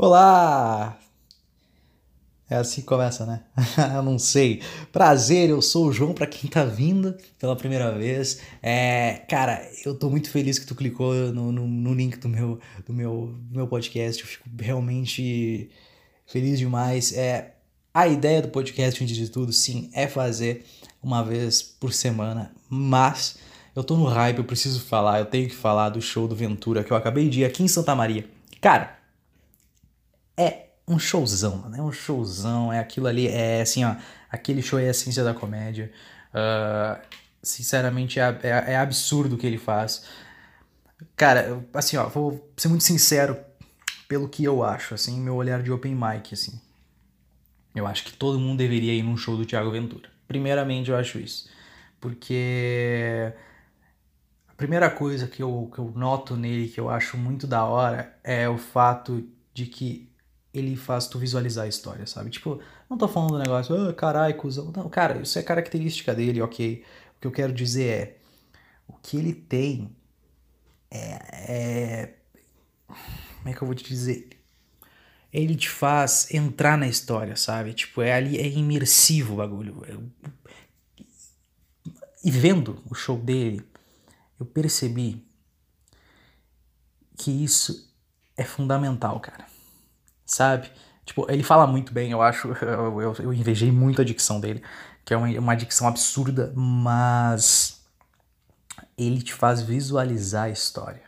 Olá! É assim que começa, né? eu não sei. Prazer, eu sou o João, para quem tá vindo pela primeira vez. É, cara, eu tô muito feliz que tu clicou no, no, no link do meu, do, meu, do meu podcast. Eu fico realmente feliz demais. É, a ideia do podcast, antes de tudo, sim, é fazer uma vez por semana, mas eu tô no hype, eu preciso falar, eu tenho que falar do show do Ventura que eu acabei de ir aqui em Santa Maria. Cara, é um showzão, mano. É um showzão. É aquilo ali. É assim, ó. Aquele show é a essência da comédia. Uh, sinceramente, é, é, é, absurdo o que ele faz. Cara, assim, ó. Vou ser muito sincero pelo que eu acho, assim, meu olhar de open mic, assim. Eu acho que todo mundo deveria ir num show do Thiago Ventura. Primeiramente, eu acho isso. Porque a primeira coisa que eu, que eu noto nele, que eu acho muito da hora, é o fato de que ele faz tu visualizar a história, sabe? Tipo, não tô falando do negócio, ah, carai, cuzão. Não, cara, isso é característica dele, ok. O que eu quero dizer é, o que ele tem é, é como é que eu vou te dizer? Ele te faz entrar na história, sabe? Tipo, é ali, é imersivo o bagulho. E vendo o show dele, eu percebi que isso é fundamental, cara sabe? Tipo, ele fala muito bem, eu acho. Eu, eu, eu invejei muito a dicção dele, que é uma, uma dicção absurda, mas ele te faz visualizar a história,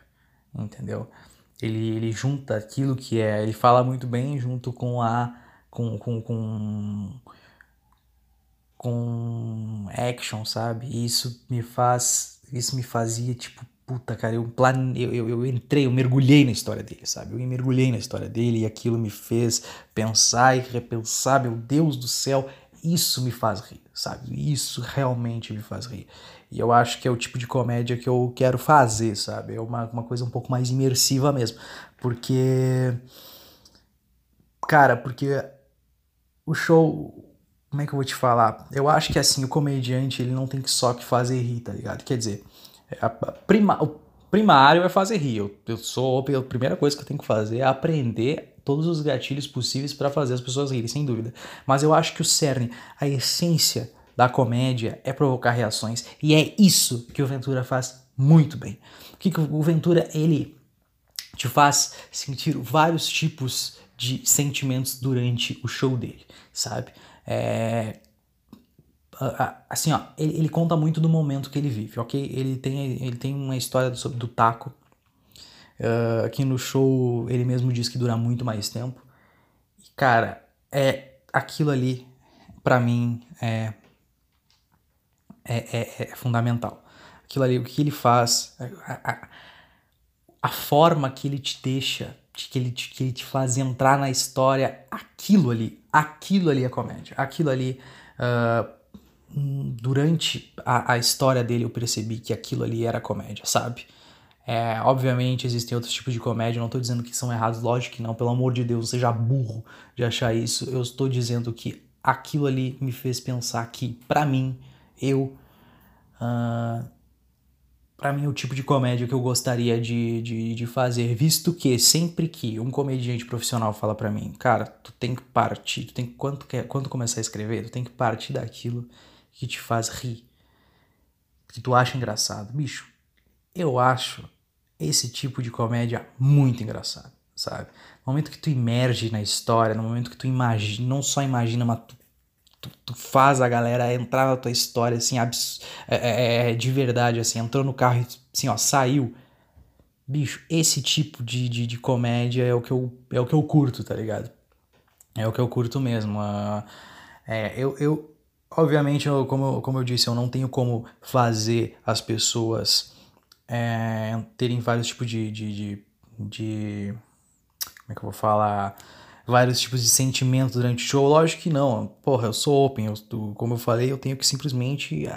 entendeu? Ele, ele junta aquilo que é. Ele fala muito bem junto com a. com. com, com com action, sabe? E isso me faz, isso me fazia tipo, puta, cara, eu, eu, eu, eu, entrei, eu mergulhei na história dele, sabe? Eu mergulhei na história dele e aquilo me fez pensar e repensar, meu Deus do céu, isso me faz rir, sabe? Isso realmente me faz rir. E eu acho que é o tipo de comédia que eu quero fazer, sabe? É uma, uma coisa um pouco mais imersiva mesmo. Porque. Cara, porque o show. Como é que eu vou te falar? Eu acho que assim, o comediante ele não tem que só que fazer rir, tá ligado? Quer dizer, prima, o primário é fazer rir. Eu, eu sou a primeira coisa que eu tenho que fazer é aprender todos os gatilhos possíveis para fazer as pessoas rirem, sem dúvida. Mas eu acho que o cerne, a essência da comédia é provocar reações e é isso que o Ventura faz muito bem. O que, que o Ventura ele te faz sentir vários tipos de sentimentos durante o show dele, sabe? É, assim, ó, ele, ele, conta muito do momento que ele vive, ok? Ele tem, ele tem uma história sobre do taco. Uh, aqui no show ele mesmo diz que dura muito mais tempo. E, cara, é aquilo ali, para mim, é, é, é, é, fundamental. Aquilo ali, o que ele faz, a, a, a forma que ele te deixa, que ele, te, que ele te faz entrar na história, aquilo ali, aquilo ali é comédia. Aquilo ali. Uh, durante a, a, história dele eu percebi que aquilo ali era comédia, sabe? É, obviamente existem outros tipos de comédia, não estou dizendo que são errados, lógico que não, pelo amor de Deus, seja burro de achar isso. Eu estou dizendo que aquilo ali me fez pensar que, para mim, eu. Uh, para mim, o tipo de comédia que eu gostaria de, de, de fazer, visto que sempre que um comediante profissional fala para mim, cara, tu tem que partir, tu tem que, quando, quer, quando começar a escrever, tu tem que partir daquilo que te faz rir, que tu acha engraçado. Bicho, eu acho esse tipo de comédia muito engraçado, sabe? No momento que tu emerge na história, no momento que tu imagina, não só imagina, mas tu, tu, tu faz a galera entrar na tua história, assim, abs, é, é, é, de verdade, assim, entrou no carro e, assim, ó, saiu. Bicho, esse tipo de, de, de comédia é o, que eu, é o que eu curto, tá ligado? É o que eu curto mesmo. Uh, é, eu, eu, Obviamente, eu, como, como eu disse, eu não tenho como fazer as pessoas é, terem vários tipos de, de, de, de, Como é que eu vou falar? Vários tipos de sentimentos durante o show. Lógico que não. Porra, eu sou open. Eu, como eu falei, eu tenho que simplesmente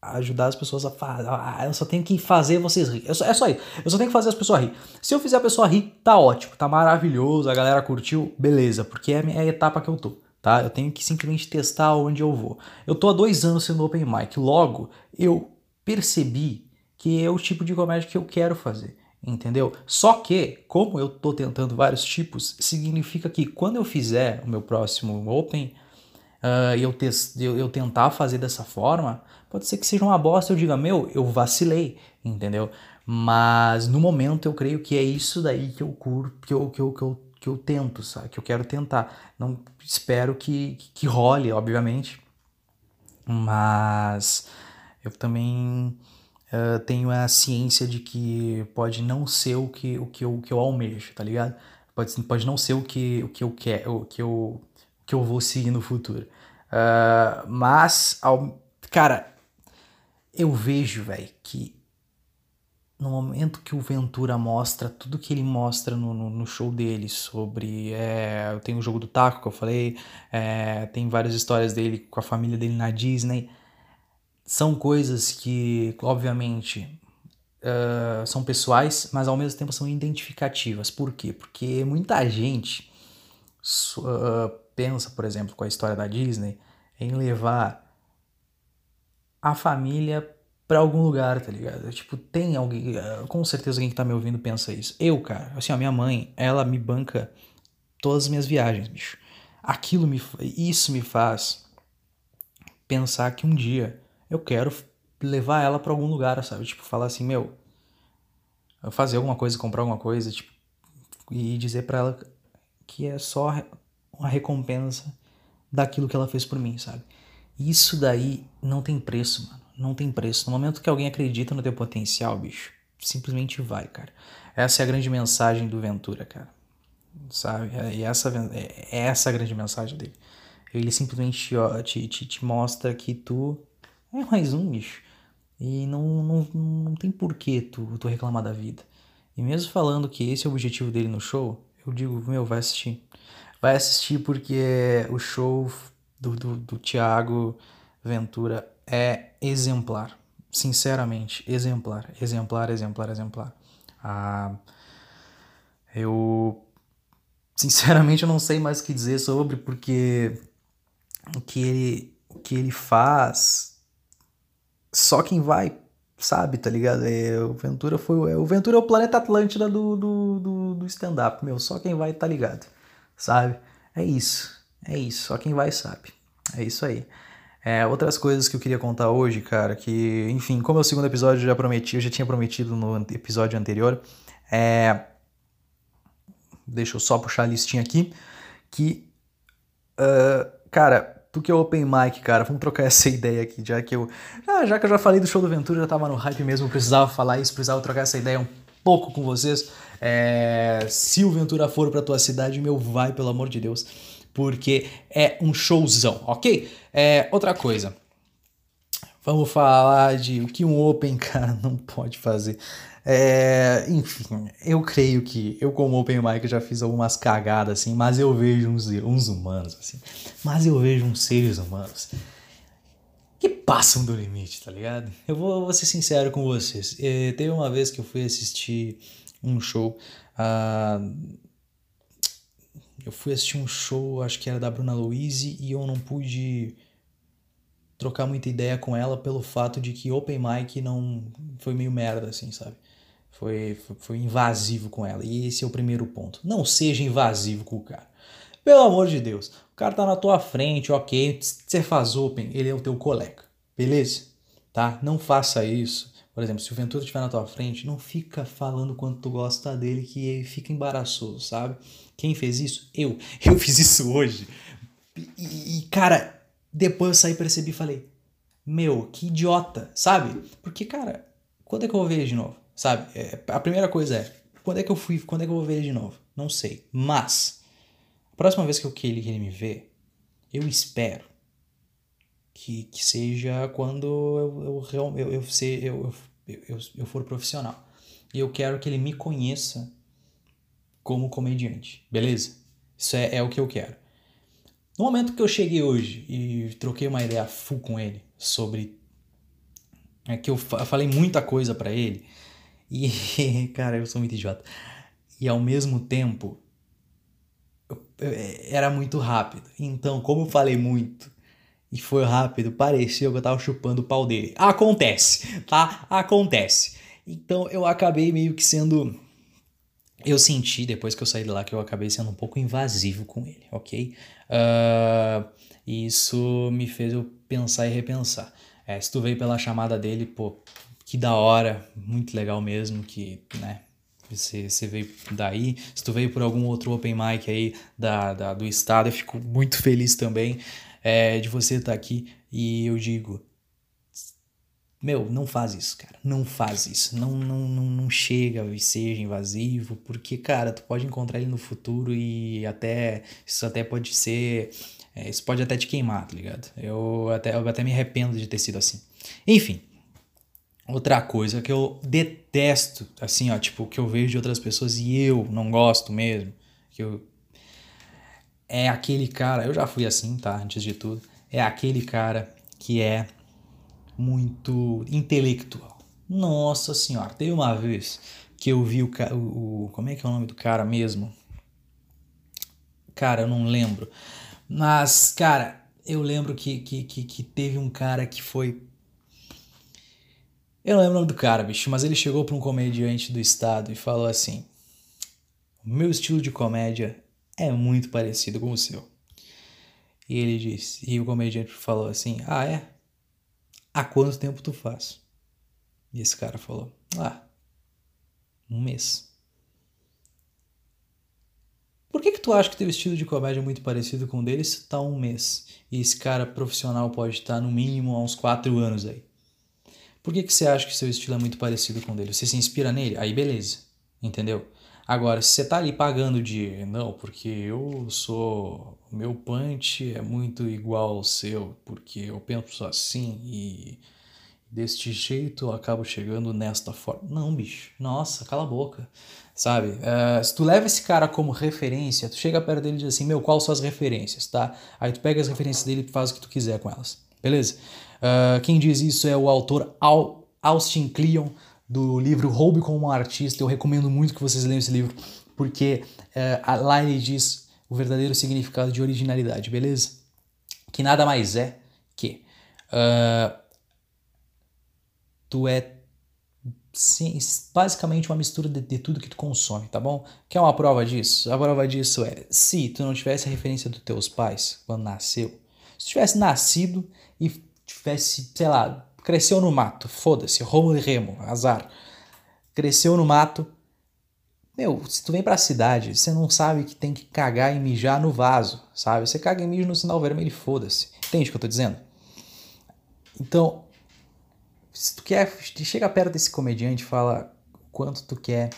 ajudar as pessoas a fazer. Eu só tenho que fazer vocês rir. é só isso. Eu só tenho que fazer as pessoas rir. Se eu fizer a pessoa rir, tá ótimo, tá maravilhoso, a galera curtiu, beleza, porque é a etapa que eu tô tá? Eu tenho que simplesmente testar onde eu vou. Eu tô há dois anos sendo open mic, logo eu percebi que é o tipo de comédia que eu quero fazer. entendeu? Só que, como eu tô tentando vários tipos, significa que quando eu fizer o meu próximo Open uh, e eu, eu, eu tentar fazer dessa forma, pode ser que seja uma bosta, eu diga, meu, eu vacilei, entendeu? Mas no momento eu creio que é isso daí que eu curto, que eu, que eu, que eu, que eu tento, sabe? Que eu quero tentar. Não espero que, que role, obviamente. Mas eu também uh, tenho a ciência de que pode não ser o que, o que, eu, o que eu almejo, tá ligado? Pode, pode não ser o que, o que eu quero, o que eu, o que eu vou seguir no futuro. Uh, mas, ao, cara, eu vejo, velho, que no momento que o Ventura mostra tudo que ele mostra no, no, no show dele sobre. É, tem o jogo do taco que eu falei, é, tem várias histórias dele com a família dele na Disney. São coisas que, obviamente, uh, são pessoais, mas ao mesmo tempo são identificativas. Por quê? Porque muita gente uh, pensa, por exemplo, com a história da Disney, em levar a família para algum lugar, tá ligado? Tipo, tem alguém, com certeza alguém que tá me ouvindo pensa isso. Eu, cara, assim, a minha mãe, ela me banca todas as minhas viagens, bicho. Aquilo me, isso me faz pensar que um dia eu quero levar ela para algum lugar, sabe? Tipo, falar assim, meu, fazer alguma coisa, comprar alguma coisa, tipo, e dizer para ela que é só uma recompensa daquilo que ela fez por mim, sabe? Isso daí não tem preço, mano não tem preço. No momento que alguém acredita no teu potencial, bicho, simplesmente vai, cara. Essa é a grande mensagem do Ventura, cara. Sabe? E essa, é, é essa a grande mensagem dele. Ele simplesmente ó, te, te, te mostra que tu é mais um, bicho. E não, não, não tem porquê tu, tu reclamar da vida. E mesmo falando que esse é o objetivo dele no show, eu digo, meu, vai assistir. Vai assistir porque o show do, do, do Thiago Ventura é exemplar. Sinceramente, exemplar. Exemplar, exemplar, exemplar. Ah, eu. Sinceramente, eu não sei mais o que dizer sobre, porque o que ele, o que ele faz. Só quem vai sabe, tá ligado? É, o Ventura foi. É, o Ventura é o planeta Atlântida do, do, do, do stand-up, meu. Só quem vai tá ligado, sabe? É isso. É isso. Só quem vai sabe. É isso aí. É, outras coisas que eu queria contar hoje, cara, que, enfim, como é o segundo episódio, eu já prometi, eu já tinha prometido no episódio anterior, é... Deixa eu só puxar a listinha aqui, que, uh, cara, tu que é open mic, cara, vamos trocar essa ideia aqui, já que eu, já que eu já falei do show do Ventura, já tava no hype mesmo, precisava falar isso, precisava trocar essa ideia um pouco com vocês, é... se o Ventura for pra tua cidade, meu, vai, pelo amor de Deus, porque é um showzão, ok? É, outra coisa. Vamos falar de o que um Open, cara, não pode fazer. É, enfim, eu creio que eu como Open Mic já fiz algumas cagadas assim, mas eu vejo uns, uns humanos assim, mas eu vejo uns seres humanos que passam do limite, tá ligado? Eu vou, vou ser sincero com vocês. É, teve uma vez que eu fui assistir um show, uh, eu fui assistir um show, acho que era da Bruna Louise, e eu não pude trocar muita ideia com ela pelo fato de que Open Mic não foi meio merda, assim, sabe? Foi, foi, invasivo com ela. E esse é o primeiro ponto. Não seja invasivo com o cara. Pelo amor de Deus. O cara tá na tua frente, ok. Você faz Open, ele é o teu colega. Beleza? Tá? Não faça isso. Por exemplo, se o Ventura estiver na tua frente, não fica falando quanto tu gosta dele, que fica embaraçoso, sabe? Quem fez isso? Eu. Eu fiz isso hoje. E, e cara, depois eu saí, percebi e falei: Meu, que idiota, sabe? Porque, cara, quando é que eu vou ver ele de novo? Sabe? É, a primeira coisa é: quando é que eu fui? Quando é que eu vou ver ele de novo? Não sei. Mas, a próxima vez que, eu, que, ele, que ele me vê, eu espero que, que seja quando eu, eu, eu, eu, ser, eu, eu, eu, eu for profissional. E eu quero que ele me conheça como comediante, beleza? Isso é, é o que eu quero. No momento que eu cheguei hoje e troquei uma ideia full com ele sobre. É que eu falei muita coisa para ele e, cara, eu sou muito idiota. E ao mesmo tempo, era muito rápido. Então, como eu falei muito e foi rápido, pareceu que eu tava chupando o pau dele. Acontece, tá? Acontece. Então eu acabei meio que sendo. Eu senti depois que eu saí de lá que eu acabei sendo um pouco invasivo com ele, ok? Uh, isso me fez eu pensar e repensar. É, se tu veio pela chamada dele, pô, que da hora, muito legal mesmo, que, né, você, você veio daí. Se tu veio por algum outro open mic aí da, da do estado, eu fico muito feliz também é, de você estar tá aqui. E eu digo, meu, não faz isso, cara. Não faz isso. Não, não, não, não chega e seja invasivo, porque, cara, tu pode encontrar ele no futuro e até. Isso até pode ser. É, isso pode até te queimar, tá ligado? Eu até, eu até me arrependo de ter sido assim. Enfim. Outra coisa que eu detesto, assim, ó, tipo, que eu vejo de outras pessoas e eu não gosto mesmo, que eu. É aquele cara, eu já fui assim, tá? Antes de tudo. É aquele cara que é muito intelectual. Nossa senhora, teve uma vez que eu vi o, o, como é que é o nome do cara mesmo? Cara, eu não lembro. Mas, cara, eu lembro que, que, que, que teve um cara que foi eu não lembro o nome do cara, bicho, mas ele chegou para um comediante do estado e falou assim: O meu estilo de comédia é muito parecido com o seu. E ele disse, e o comediante falou assim: Ah, é? Há quanto tempo tu faz? E esse cara falou: Ah, um mês. Por que, que tu acha que teu estilo de comédia é muito parecido com o dele se tá um mês? E esse cara profissional pode estar no mínimo há uns quatro anos aí. Por que, que você acha que seu estilo é muito parecido com o dele? Você se inspira nele? Aí beleza, entendeu? Agora, se você tá ali pagando de não, porque eu sou. Meu punch é muito igual ao seu, porque eu penso assim e deste jeito eu acabo chegando nesta forma. Não, bicho. Nossa, cala a boca. Sabe? Uh, se tu leva esse cara como referência, tu chega perto dele e diz assim: Meu, quais são as referências, tá? Aí tu pega as referências dele e faz o que tu quiser com elas. Beleza? Uh, quem diz isso é o autor Al Austin Kleon, do livro Roube como um Artista. Eu recomendo muito que vocês leiam esse livro, porque uh, lá ele diz o verdadeiro significado de originalidade, beleza? Que nada mais é que uh, tu é sim, basicamente uma mistura de, de, tudo que tu consome, tá bom? Quer uma prova disso? A prova disso é, se tu não tivesse a referência dos teus pais quando nasceu, se tu tivesse nascido e tivesse, sei lá, cresceu no mato, foda-se, Romulo e Remo, azar. Cresceu no mato. Meu, se tu vem pra cidade, você não sabe que tem que cagar e mijar no vaso, sabe? Você caga e mija no sinal vermelho e foda-se. Entende o que eu tô dizendo? Então, se tu quer, chega perto desse comediante e fala quanto tu quer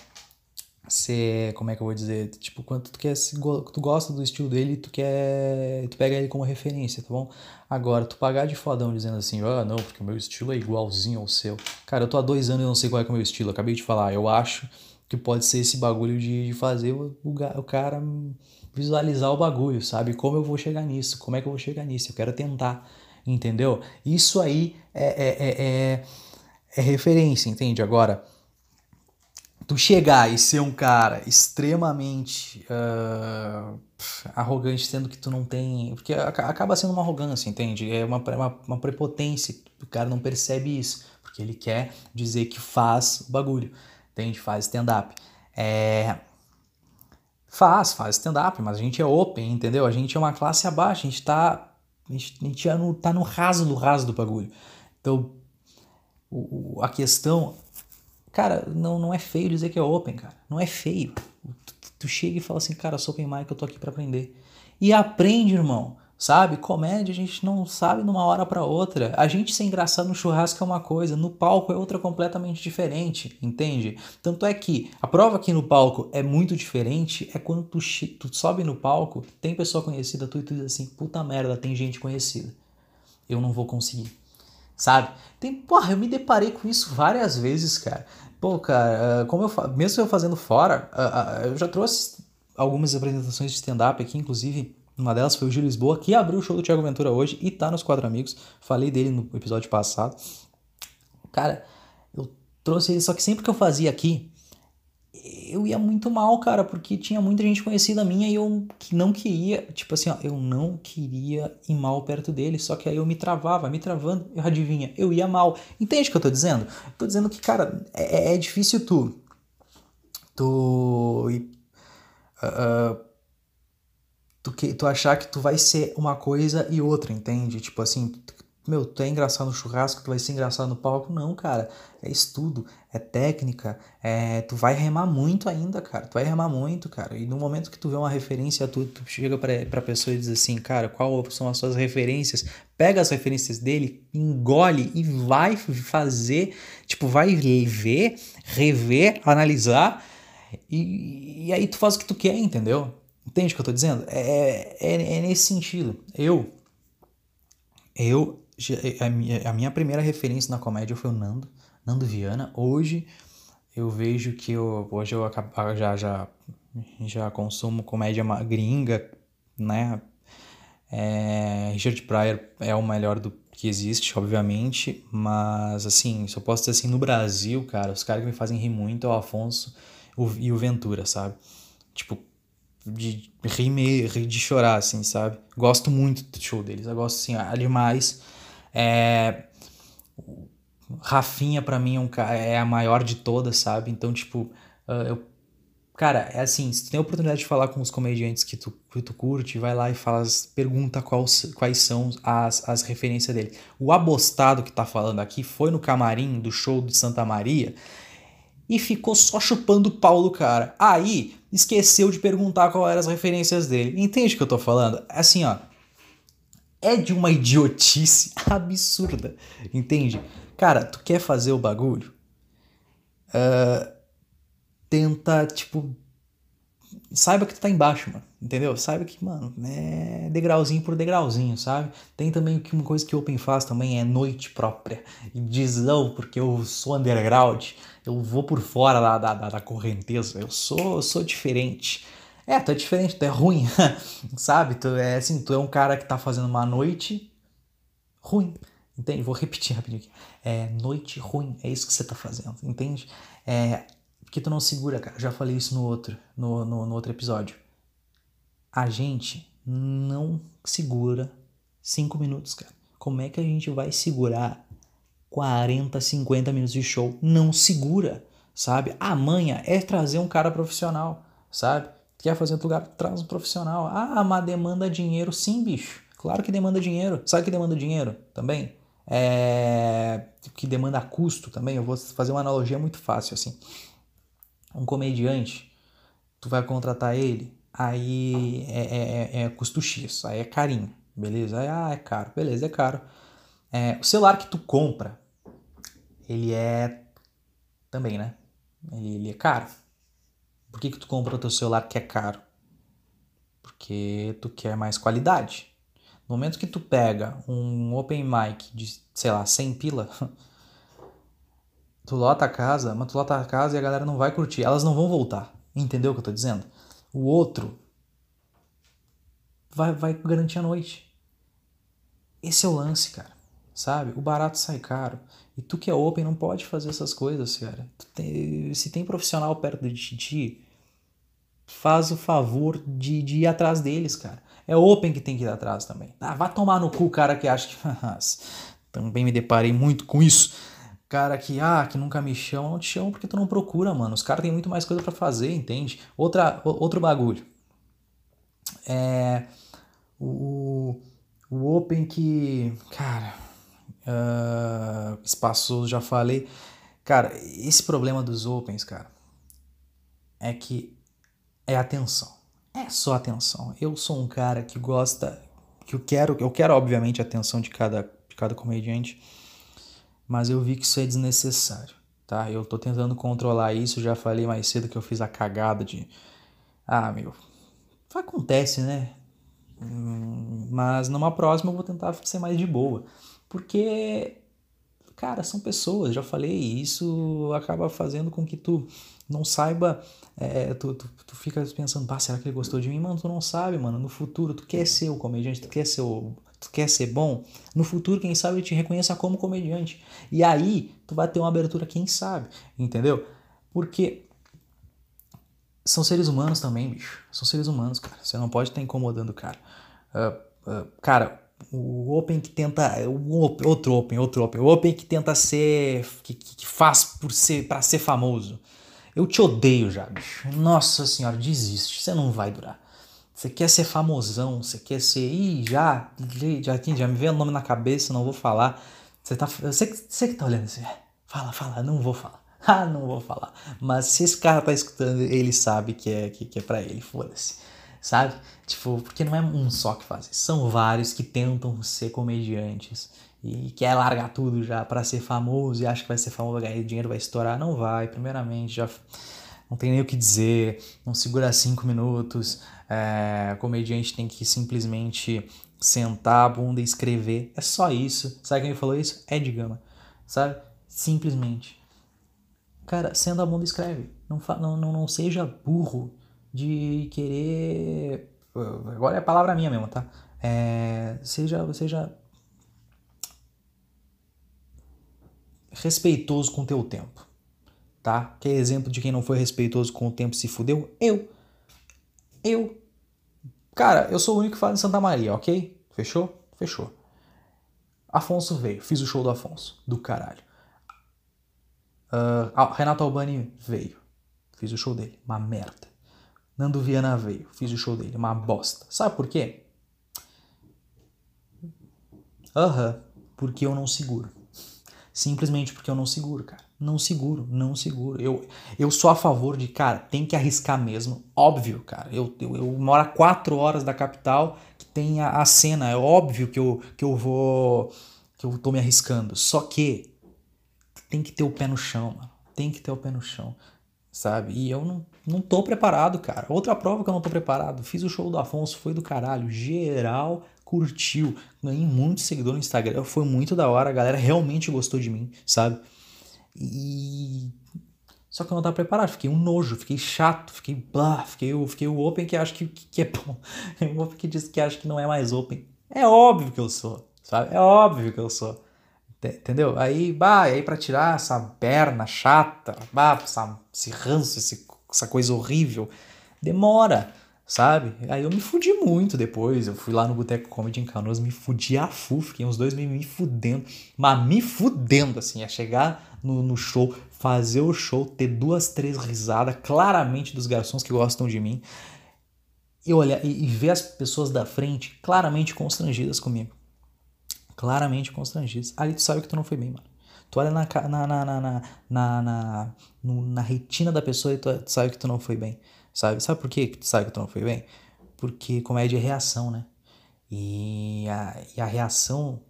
ser, como é que eu vou dizer, tipo, quanto tu quer, tu gosta do estilo dele, tu quer, tu pega ele como referência, tá bom? Agora, tu pagar de fodão dizendo assim, ah, não, porque o meu estilo é igualzinho ao seu. Cara, eu tô há dois anos e não sei qual é, é o meu estilo, eu acabei de falar, eu acho que pode ser esse bagulho de, de fazer o, o, o cara visualizar o bagulho, sabe? Como eu vou chegar nisso, como é que eu vou chegar nisso, eu quero tentar, entendeu? Isso aí é, é, é, é, é referência, entende? Agora, tu chegar e ser um cara extremamente uh, arrogante, sendo que tu não tem. Porque acaba sendo uma arrogância, entende? É uma, uma, uma, prepotência. O cara não percebe isso. Porque ele quer dizer que faz o bagulho, entende? Faz stand-up. É. Faz, faz stand-up, mas a gente é open, entendeu? A gente é uma classe abaixo, a gente tá. A gente, a gente é no, tá no raso do raso do bagulho. Então, o, a questão Cara, não, não é feio dizer que é open, cara. Não é feio. Tu, tu chega e fala assim, cara, sou open mic, eu tô aqui para aprender. E aprende, irmão. Sabe? Comédia a gente não sabe numa hora para outra. A gente ser engraçado no churrasco é uma coisa, no palco é outra completamente diferente, entende? Tanto é que a prova aqui no palco é muito diferente é quando tu, tu sobe no palco, tem pessoa conhecida, tu e tu diz assim, puta merda, tem gente conhecida. Eu não vou conseguir. Sabe? Tem, porra, eu me deparei com isso várias vezes, cara. Pô, cara, ah, como eu mesmo eu fazendo fora, ah, ah, eu já trouxe algumas apresentações de stand-up aqui, inclusive uma delas foi o Gil Lisboa, que abriu o show do Thiago Ventura hoje e tá nos Quatro Amigos. Falei dele no episódio passado. Cara, eu trouxe ele, só que sempre que eu fazia aqui, eu ia muito mal, cara, porque tinha muita gente conhecida minha e eu que não queria, tipo assim, ó, eu não queria ir mal perto dele, só que aí eu me travava, me travando, eu adivinha, eu ia mal. Entende o que eu tô dizendo? Eu tô dizendo que, cara, é, é, é difícil tu. Tu. Uh, tu, que, tu achar que tu vai ser uma coisa e outra, entende? Tipo assim, meu, tu é engraçado no churrasco, tu vai ser engraçado no palco. Não, cara. É estudo, é técnica, é... tu vai remar muito ainda, cara. Tu vai remar muito, cara. E no momento que tu vê uma referência tu, tu chega pra, pra pessoa e diz assim, cara, qual são as suas referências? Pega as referências dele, engole e vai fazer, tipo, vai ver, rever, analisar. E, e aí tu faz o que tu quer, entendeu? Entende o que eu tô dizendo? É, é, é nesse sentido. Eu. Eu a minha, a minha primeira referência na comédia foi o Nando, Nando Viana. Hoje eu vejo que eu, hoje eu ah, já, já, já consumo comédia gringa, né? É, Richard Pryor é o melhor do que existe, obviamente, mas assim, eu posso dizer assim, no Brasil, cara, os caras que me fazem rir muito é o Afonso e o Ventura, sabe? Tipo, de rir, rir de chorar, assim, sabe? Gosto muito do show deles, eu gosto, assim, demais. É... Rafinha, para mim, é, um, é a maior de todas, sabe? Então, tipo, uh, eu. Cara, é assim, se tu tem a oportunidade de falar com os comediantes que tu, que tu curte, vai lá e fala, pergunta quais, quais são as, as referências dele. O abostado que tá falando aqui foi no camarim do show de Santa Maria e ficou só chupando o pau do cara. Aí, esqueceu de perguntar qual eram as referências dele. Entende o que eu tô falando? Assim, ó é de uma idiotice absurda, entende? Cara, tu quer fazer o bagulho? Uh, tenta, tipo. Saiba que tu tá embaixo, mano. Entendeu? Saiba que, mano, é degrauzinho por degrauzinho, sabe? Tem também uma coisa que o Open faz também é noite própria. E diz, não, porque eu sou underground, eu vou por fora da, da, da correnteza, eu sou, eu sou diferente. É, tu é diferente, tu é ruim, sabe? Tu é assim, tu é um cara que tá fazendo uma noite ruim, entende? Vou repetir rapidinho aqui. É noite ruim, é isso que você tá fazendo, entende? É, porque tu não segura, cara. Já falei isso no outro, no, no, no outro episódio. A gente não segura cinco minutos, cara. Como é que a gente vai segurar 40, 50 minutos de show? Não segura, sabe? A manha é trazer um cara profissional, sabe? Quer fazer outro lugar? Traz um profissional. Ah, mas demanda dinheiro. Sim, bicho. Claro que demanda dinheiro. Sabe que demanda dinheiro também? É... Que demanda custo também. Eu vou fazer uma analogia muito fácil assim. Um comediante, tu vai contratar ele, aí é, é, é, é custo X, aí é carinho, beleza? Aí, ah, é caro, beleza, é caro. É, o celular que tu compra, ele é também, né? Ele, ele é caro. Por que, que tu compra o teu celular que é caro? Porque tu quer mais qualidade. No momento que tu pega um open mic de, sei lá, 100 pila, tu lota a casa, mas tu lota a casa e a galera não vai curtir. Elas não vão voltar. Entendeu o que eu tô dizendo? O outro vai, vai garantir a noite. Esse é o lance, cara. Sabe? O barato sai caro. E tu que é open não pode fazer essas coisas, cara. Tem, se tem profissional perto de ti, faz o favor de, de ir atrás deles, cara. É Open que tem que ir atrás também. Ah, vai tomar no cu o cara que acha que. também me deparei muito com isso. Cara que, ah, que nunca me chamam, não te chamam porque tu não procura, mano. Os caras têm muito mais coisa para fazer, entende? Outra, outro bagulho. É. O, o Open que. Cara. Uh, espaçoso, já falei. Cara, esse problema dos Opens, cara, é que é atenção. É só atenção. Eu sou um cara que gosta, que eu quero, eu quero obviamente a atenção de cada, de cada comediante, mas eu vi que isso é desnecessário, tá? Eu tô tentando controlar isso, já falei mais cedo que eu fiz a cagada de ah, meu, acontece, né? Hum, mas numa próxima eu vou tentar ser mais de boa, porque cara, são pessoas, já falei, isso acaba fazendo com que tu não saiba, é, tu, tu, tu fica pensando, pá, será que ele gostou de mim? Mano, tu não sabe, mano, no futuro tu quer ser o comediante, tu quer ser o, tu quer ser bom, no futuro quem sabe ele te reconheça como comediante. E aí tu vai ter uma abertura, quem sabe, entendeu? Porque são seres humanos também, bicho. São seres humanos, cara. Você não pode estar incomodando o cara. Uh, uh, cara, o Open que tenta. O outro Open, outro Open. O Open que tenta ser. que, que faz por ser, pra ser famoso. Eu te odeio já, bicho. Nossa senhora, desiste. Você não vai durar. Você quer ser famosão, você quer ser. Ih, já, já, já me veio o nome na cabeça, não vou falar. Você tá. Você, você que tá olhando assim. Fala, fala, não vou falar. Ah, não vou falar. Mas se esse cara tá escutando, ele sabe que é, que, que é pra ele, foda-se. Sabe? Tipo, porque não é um só que faz isso. São vários que tentam ser comediantes e quer largar tudo já para ser famoso e acha que vai ser famoso, ganhar dinheiro, vai estourar. Não vai, primeiramente, já não tem nem o que dizer, não segura cinco minutos. É, comediante tem que simplesmente sentar a bunda e escrever. É só isso. Sabe quem falou isso? É de Gama. Sabe? Simplesmente. Cara, sendo a bunda escreve. Não, não, não, não seja burro de querer. Agora é a palavra minha mesmo, tá? É, seja, seja respeitoso com o teu tempo, tá? Que exemplo de quem não foi respeitoso com o tempo se fudeu? Eu. Eu. Cara, eu sou o único que fala em Santa Maria, ok? Fechou? Fechou. Afonso veio, fiz o show do Afonso, do caralho. Uh, Renato Albani veio, fiz o show dele, uma merda. Nando Viana veio, fiz o show dele, uma bosta. Sabe por quê? Aham, uh -huh, porque eu não seguro. Simplesmente porque eu não seguro, cara. Não seguro, não seguro. Eu, eu sou a favor de, cara, tem que arriscar mesmo. Óbvio, cara. Eu, eu, eu moro a quatro horas da capital que tem a, a cena. É óbvio que eu, que eu vou. que eu tô me arriscando. Só que tem que ter o pé no chão, mano. Tem que ter o pé no chão. Sabe? E eu não, não tô preparado, cara. Outra prova que eu não tô preparado. Fiz o show do Afonso, foi do caralho. Geral curtiu, ganhei muito seguidor no Instagram, foi muito da hora, a galera realmente gostou de mim, sabe? E só que eu não tava preparado, fiquei um nojo, fiquei chato, fiquei blá, fiquei, fiquei o open que acho que, que é bom, o open que diz que acha que não é mais open. É óbvio que eu sou, sabe? É óbvio que eu sou. Entendeu? Aí, bah, aí para tirar essa perna chata, bah, essa, esse ranço, esse, essa coisa horrível, demora sabe? Aí eu me fudi muito depois. Eu fui lá no Boteco Comedy em Canoas, me fudi a full, fiquei uns dois meses me fudendo, mas me fudendo, assim, a chegar no, no show, fazer o show, ter duas, três risadas, claramente dos garçons que gostam de mim, e olhar e, e ver as pessoas da frente claramente constrangidas comigo. Claramente constrangidas. Ali tu sabe que tu não foi bem, mano. Tu olha na, na, na, na, na, na, na, na retina da pessoa e tu sabe que tu não foi bem sabe? Sabe por quê que tu sabe que tu não foi bem? Porque comédia é reação, né? E a, e a reação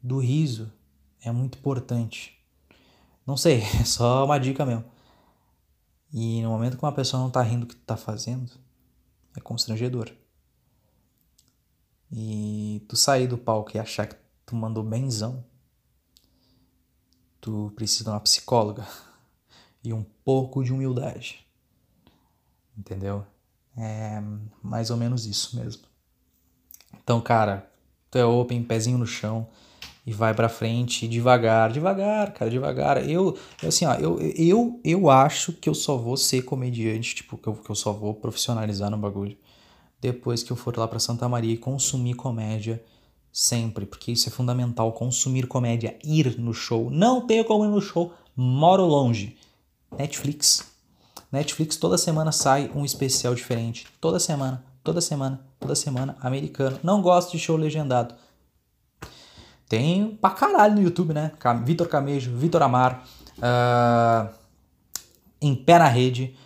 do riso é muito importante. Não sei, é só uma dica mesmo. E no momento que uma pessoa não tá rindo do que tu tá fazendo, é constrangedor. E tu sair do palco e achar que tu mandou benzão, tu precisa de uma psicóloga e um pouco de humildade entendeu? É mais ou menos isso mesmo. Então, cara, tu é open, pezinho no chão e vai para frente devagar, devagar, cara, devagar. Eu, assim, ó, eu, eu, eu acho que eu só vou ser comediante, tipo, que eu, que eu só vou profissionalizar no bagulho depois que eu for lá para Santa Maria e consumir comédia sempre, porque isso é fundamental, consumir comédia, ir no show. Não tenho como ir no show, moro longe. Netflix, Netflix toda semana sai um especial diferente. Toda semana, toda semana, toda semana, americano. Não gosto de show legendado. Tem pra caralho no YouTube, né? Vitor Camejo, Vitor Amar, uh, Em Pé na Rede.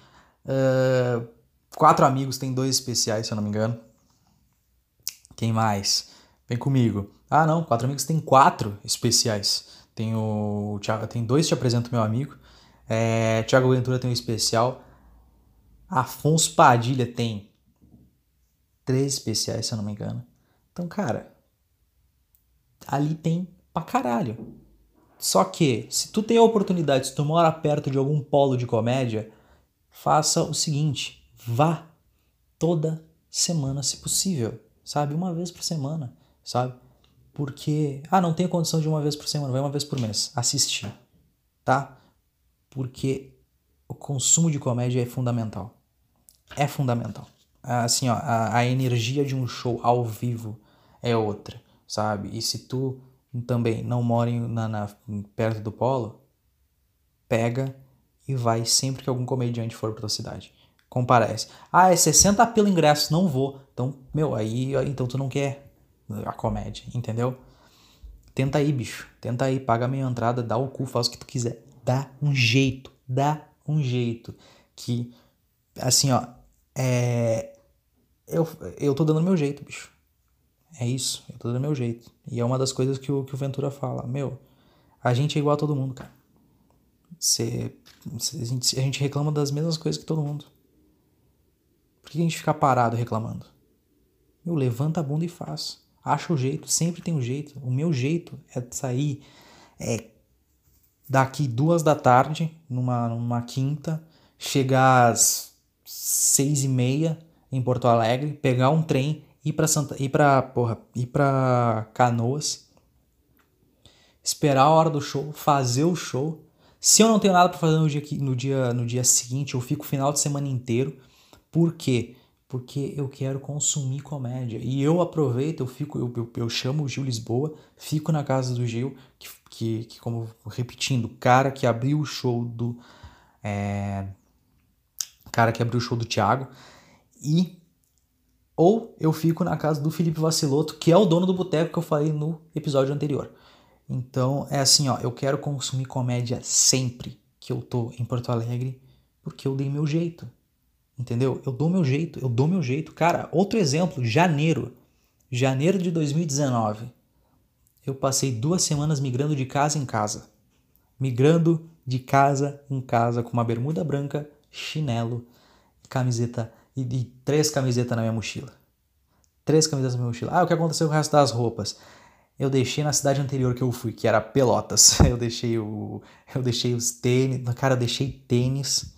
Uh, quatro amigos, tem dois especiais, se eu não me engano. Quem mais? Vem comigo. Ah, não, quatro amigos tem quatro especiais. Tem o tem dois te apresento meu amigo. É, Thiago Ventura tem um especial. Afonso Padilha tem três especiais, se eu não me engano. Então, cara, ali tem pra caralho. Só que, se tu tem a oportunidade, se tu mora perto de algum polo de comédia, faça o seguinte: vá toda semana, se possível, sabe? Uma vez por semana, sabe? Porque, ah, não tenho condição de uma vez por semana, vai uma vez por mês assistir, tá? porque o consumo de comédia é fundamental. é fundamental. Assim, ó, a, a energia de um show ao vivo é outra, sabe? E se tu também não mora na, na, perto do polo, pega e vai sempre que algum comediante for pra tua cidade. Comparece. Ah, é 60 pelo ingresso, não vou. Então, meu, aí então tu não quer a comédia, entendeu? Tenta aí, bicho. Tenta aí, paga a minha entrada, dá o cu, faz o que tu quiser. Dá um jeito, dá um jeito. Que, assim, ó, é. Eu, eu tô dando meu jeito, bicho. É isso, eu tô dando meu jeito. E é uma das coisas que o, que o Ventura fala. Meu, a gente é igual a todo mundo, cara. Cê, cê, a, gente, a gente reclama das mesmas coisas que todo mundo. Por que a gente fica parado reclamando? Meu, levanta a bunda e faz. Acha o jeito, sempre tem um jeito. O meu jeito é sair é, daqui duas da tarde, numa, numa quinta, chegar às seis e meia em Porto Alegre, pegar um trem ir para Santa, ir para, porra, ir para Canoas, esperar a hora do show, fazer o show. Se eu não tenho nada para fazer no dia, no, dia, no dia seguinte, eu fico o final de semana inteiro. Por quê? Eu quero consumir comédia. E eu aproveito, eu fico, eu, eu, eu chamo o Gil Lisboa, fico na casa do Gil, que, que, que como repetindo, cara que abriu o show do. É, cara que abriu o show do Thiago. E ou eu fico na casa do Felipe Vaciloto, que é o dono do boteco que eu falei no episódio anterior. Então é assim, ó, eu quero consumir comédia sempre que eu tô em Porto Alegre, porque eu dei meu jeito. Entendeu? Eu dou meu jeito, eu dou meu jeito. Cara, outro exemplo, janeiro. Janeiro de 2019. Eu passei duas semanas migrando de casa em casa. Migrando de casa em casa com uma bermuda branca, chinelo, camiseta e, e três camisetas na minha mochila. Três camisetas na minha mochila. Ah, o que aconteceu com o resto das roupas? Eu deixei na cidade anterior que eu fui, que era Pelotas. Eu deixei o. Eu deixei os tênis. Cara, eu deixei tênis.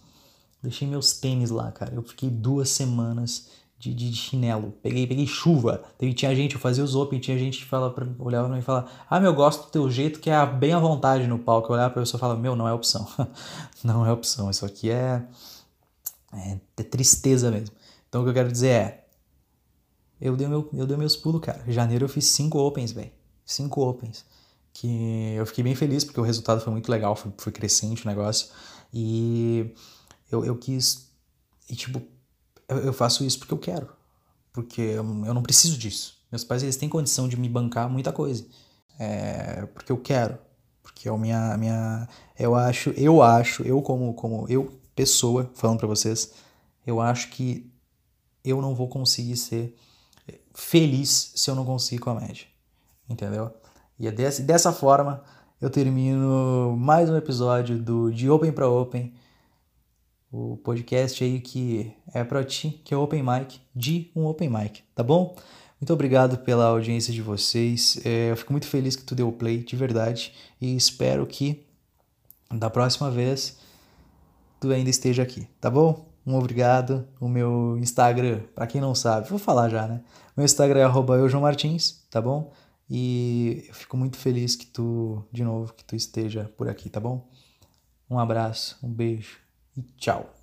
Deixei meus tênis lá, cara. Eu fiquei duas semanas de, de, chinelo. Peguei, peguei chuva. Teve, tinha gente, eu fazia os open, tinha gente que fala pra, olhava pra mim e fala: Ah, meu, eu gosto do teu jeito que é bem à vontade no palco. Eu olhava pra pessoa e falava: Meu, não é opção. não é opção. Isso aqui é é, é tristeza mesmo. Então o que eu quero dizer é. Eu dei, meu, eu dei meus pulos, cara. Em janeiro eu fiz cinco opens, velho. Cinco opens. Que eu fiquei bem feliz porque o resultado foi muito legal, foi, foi crescente o negócio. E eu, eu quis. E tipo, eu, eu faço isso porque eu quero. Porque eu, eu não preciso disso. Meus pais eles têm condição de me bancar muita coisa. É, porque eu quero. Porque é a minha, minha. Eu acho, eu acho, eu como, como eu pessoa, falando para vocês, eu acho que eu não vou conseguir ser feliz se eu não conseguir comédia. Entendeu? E é dessa, dessa forma eu termino mais um episódio do De Open para Open, o podcast aí que é para ti, que é Open Mic, de um Open Mic, tá bom? Muito obrigado pela audiência de vocês. É, eu fico muito feliz que tu deu play, de verdade, e espero que da próxima vez tu ainda esteja aqui, tá bom? Um obrigado. O meu Instagram, para quem não sabe, vou falar já, né? Meu Instagram é Martins, tá bom? E eu fico muito feliz que tu, de novo, que tu esteja por aqui, tá bom? Um abraço, um beijo e tchau.